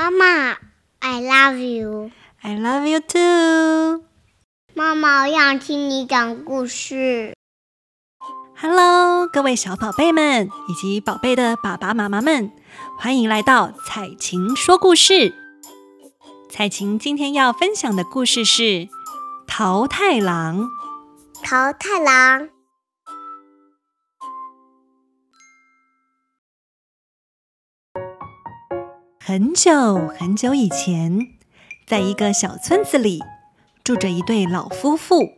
妈妈，I love you。I love you too。妈妈，我想听你讲故事。Hello，各位小宝贝们以及宝贝的爸爸妈妈们，欢迎来到彩琴说故事。彩琴今天要分享的故事是《桃太郎》。桃太郎。很久很久以前，在一个小村子里，住着一对老夫妇。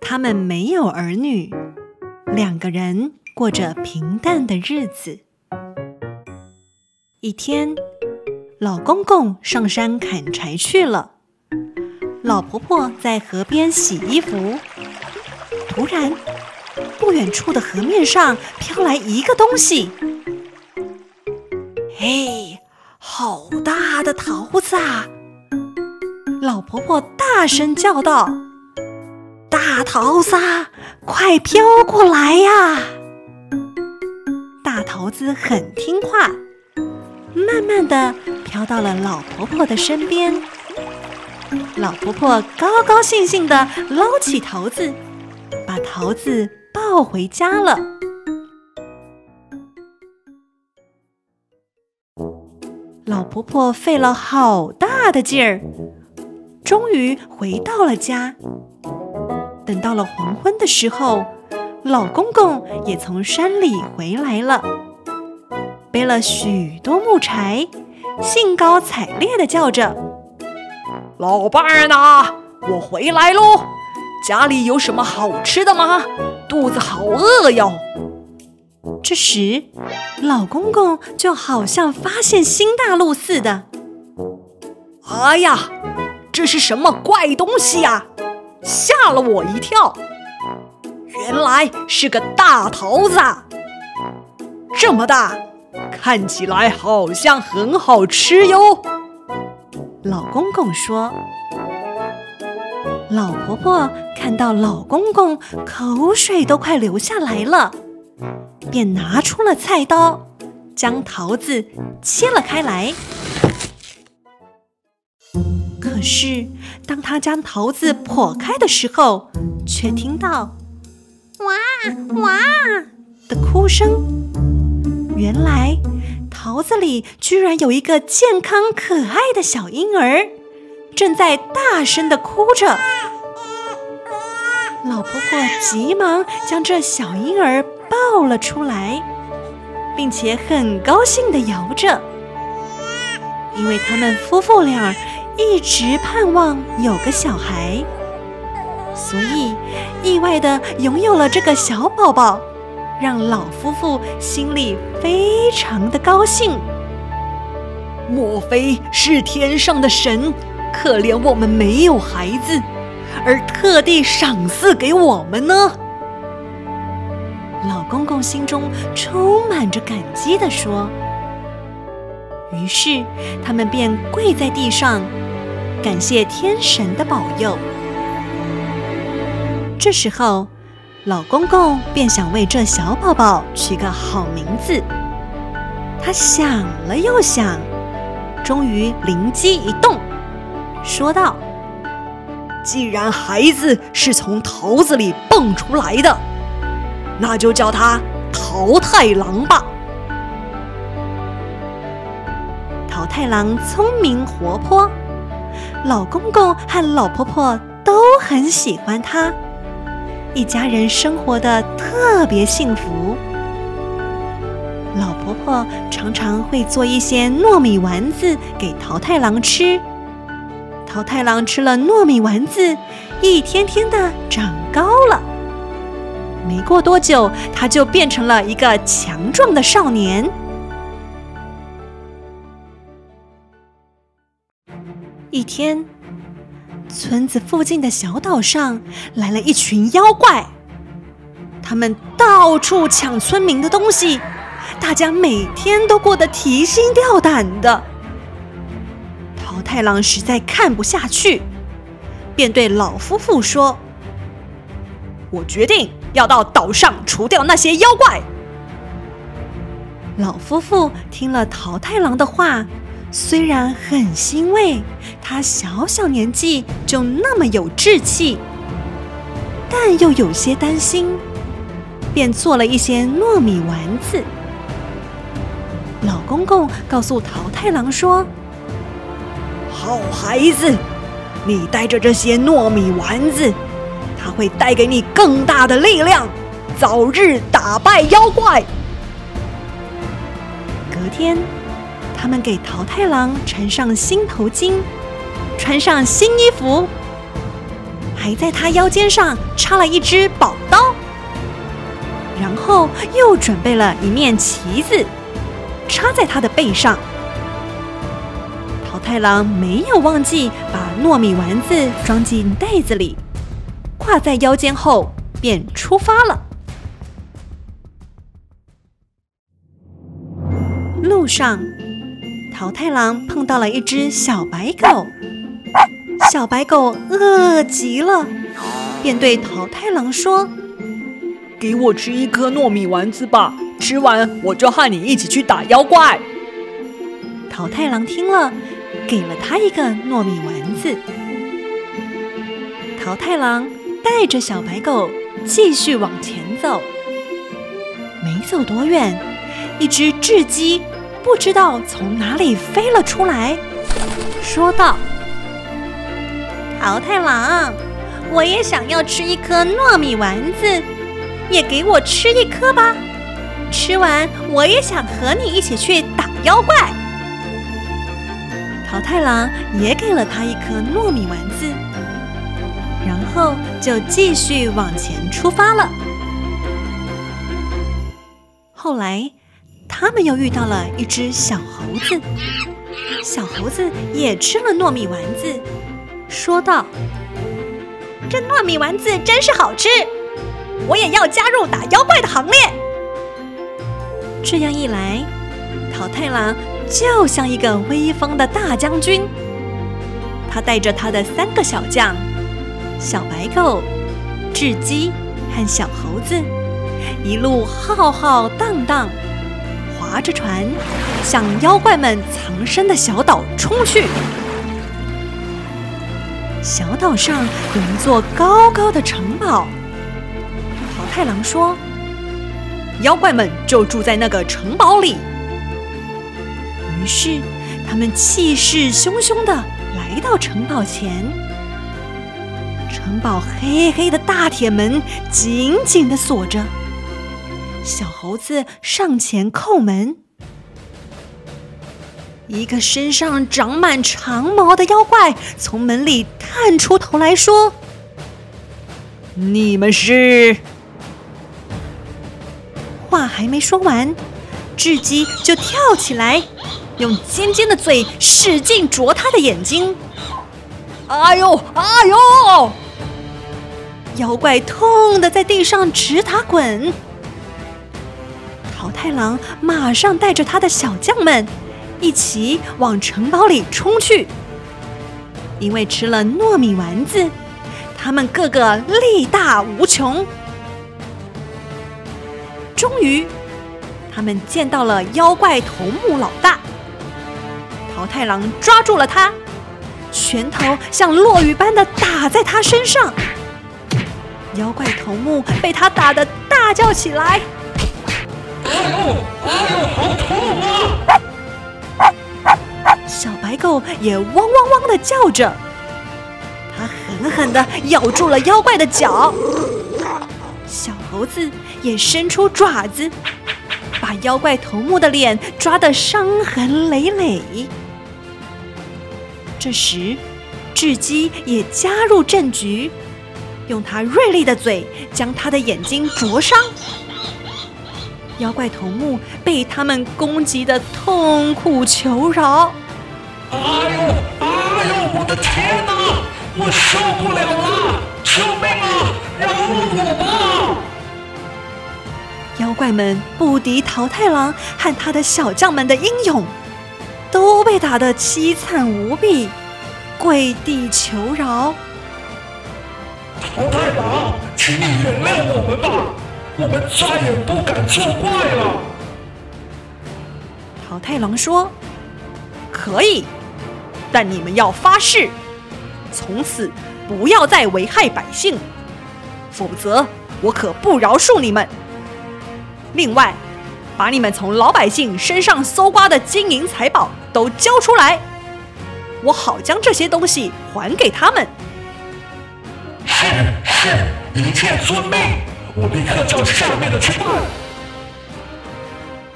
他们没有儿女，两个人过着平淡的日子。一天，老公公上山砍柴去了，老婆婆在河边洗衣服。突然，不远处的河面上飘来一个东西。婆婆大声叫道：“大桃子，快飘过来呀！”大桃子很听话，慢慢地飘到了老婆婆的身边。老婆婆高高兴兴地捞起桃子，把桃子抱回家了。老婆婆费了好大的劲儿，终于回到了家。等到了黄昏的时候，老公公也从山里回来了，背了许多木柴，兴高采烈地叫着：“老伴儿呢？我回来喽！家里有什么好吃的吗？肚子好饿哟！”这时，老公公就好像发现新大陆似的。哎呀，这是什么怪东西呀？吓了我一跳！原来是个大桃子，这么大，看起来好像很好吃哟。老公公说。老婆婆看到老公公，口水都快流下来了。便拿出了菜刀，将桃子切了开来。是，当他将桃子剖开的时候，却听到“哇哇”的哭声。原来，桃子里居然有一个健康可爱的小婴儿，正在大声的哭着。老婆婆急忙将这小婴儿抱了出来，并且很高兴地摇着，因为他们夫妇俩一直盼望有个小孩，所以意外的拥有了这个小宝宝，让老夫妇心里非常的高兴。莫非是天上的神可怜我们没有孩子，而特地赏赐给我们呢？老公公心中充满着感激的说：“于是他们便跪在地上，感谢天神的保佑。”这时候，老公公便想为这小宝宝取个好名字。他想了又想，终于灵机一动，说道：“既然孩子是从桃子里蹦出来的。”那就叫他桃太郎吧。桃太郎聪明活泼，老公公和老婆婆都很喜欢他，一家人生活得特别幸福。老婆婆常常会做一些糯米丸子给桃太郎吃，桃太郎吃了糯米丸子，一天天的长高了。没过多久，他就变成了一个强壮的少年。一天，村子附近的小岛上来了一群妖怪，他们到处抢村民的东西，大家每天都过得提心吊胆的。桃太郎实在看不下去，便对老夫妇说：“我决定。”要到岛上除掉那些妖怪。老夫妇听了桃太郎的话，虽然很欣慰他小小年纪就那么有志气，但又有些担心，便做了一些糯米丸子。老公公告诉桃太郎说：“好孩子，你带着这些糯米丸子，它会带给你更大的力量，早日打败妖怪。”隔天，他们给桃太郎缠上新头巾，穿上新衣服，还在他腰间上插了一只宝刀，然后又准备了一面旗子，插在他的背上。桃太郎没有忘记把糯米丸子装进袋子里，挂在腰间后，便出发了。路上，桃太郎碰到了一只小白狗。小白狗饿极了，便对桃太郎说：“给我吃一颗糯米丸子吧，吃完我就和你一起去打妖怪。”桃太郎听了，给了他一个糯米丸子。桃太郎带着小白狗继续往前走，没走多远，一只雉鸡。不知道从哪里飞了出来，说道：“桃太郎，我也想要吃一颗糯米丸子，也给我吃一颗吧。吃完，我也想和你一起去打妖怪。”桃太郎也给了他一颗糯米丸子，然后就继续往前出发了。后来。他们又遇到了一只小猴子，小猴子也吃了糯米丸子，说道：“这糯米丸子真是好吃，我也要加入打妖怪的行列。”这样一来，桃太郎就像一个威风的大将军，他带着他的三个小将——小白狗、雉鸡和小猴子，一路浩浩荡荡。划着船，向妖怪们藏身的小岛冲去。小岛上有一座高高的城堡。桃太郎说：“妖怪们就住在那个城堡里。”于是，他们气势汹汹的来到城堡前。城堡黑黑的大铁门紧紧的锁着。小猴子上前叩门，一个身上长满长毛的妖怪从门里探出头来说：“你们是？”话还没说完，雉鸡就跳起来，用尖尖的嘴使劲啄他的眼睛。哎呦，哎呦！妖怪痛的在地上直打滚。桃太郎马上带着他的小将们一起往城堡里冲去。因为吃了糯米丸子，他们个个力大无穷。终于，他们见到了妖怪头目老大。桃太郎抓住了他，拳头像落雨般的打在他身上。妖怪头目被他打得大叫起来。小白狗也汪汪汪的叫着，它狠狠的咬住了妖怪的脚。小猴子也伸出爪子，把妖怪头目的脸抓得伤痕累累。这时，雉鸡也加入战局，用它锐利的嘴将他的眼睛啄伤。妖怪头目被他们攻击的痛苦求饶。哎呦，哎呦，我的天哪！我受不了了！救命啊！饶了我吧！妖怪们不敌桃太郎和他的小将们的英勇，都被打得凄惨无比，跪地求饶。桃太郎，请你原谅我们吧。我们再也不敢作怪了。桃太郎说：“可以，但你们要发誓，从此不要再危害百姓，否则我可不饶恕你们。另外，把你们从老百姓身上搜刮的金银财宝都交出来，我好将这些东西还给他们。是是，一切遵命。我立刻叫下面的去办。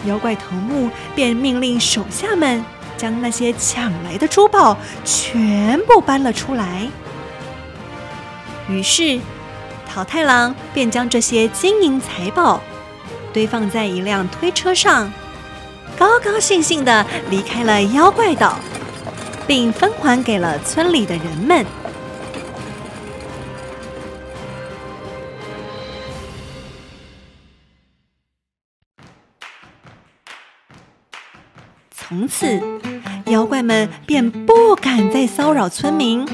妖怪头目便命令手下们将那些抢来的珠宝全部搬了出来。于是，桃太郎便将这些金银财宝堆放在一辆推车上，高高兴兴地离开了妖怪岛，并分还给了村里的人们。从此，妖怪们便不敢再骚扰村民。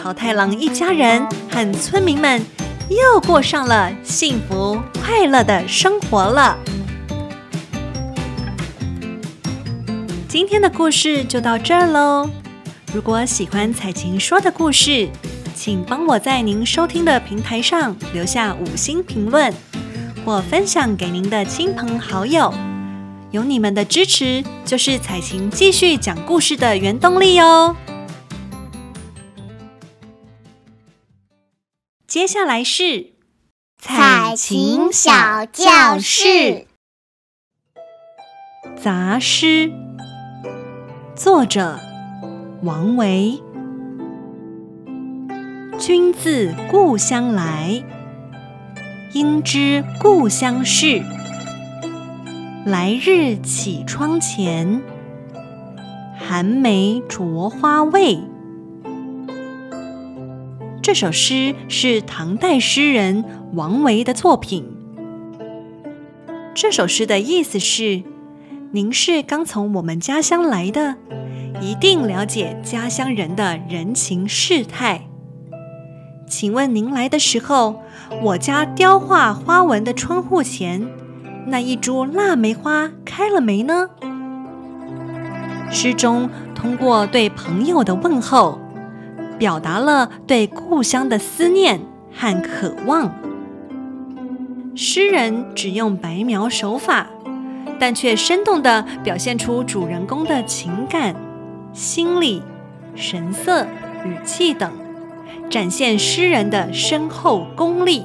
桃太郎一家人和村民们又过上了幸福快乐的生活了。今天的故事就到这儿喽。如果喜欢彩琴说的故事，请帮我在您收听的平台上留下五星评论，或分享给您的亲朋好友。有你们的支持，就是采晴继续讲故事的原动力哦。接下来是采晴小教室杂诗，作者王维。君自故乡来，应知故乡事。来日绮窗前，寒梅着花未？这首诗是唐代诗人王维的作品。这首诗的意思是：您是刚从我们家乡来的，一定了解家乡人的人情世态。请问您来的时候，我家雕画花纹的窗户前。那一株腊梅花开了没呢？诗中通过对朋友的问候，表达了对故乡的思念和渴望。诗人只用白描手法，但却生动地表现出主人公的情感、心理、神色、语气等，展现诗人的深厚功力。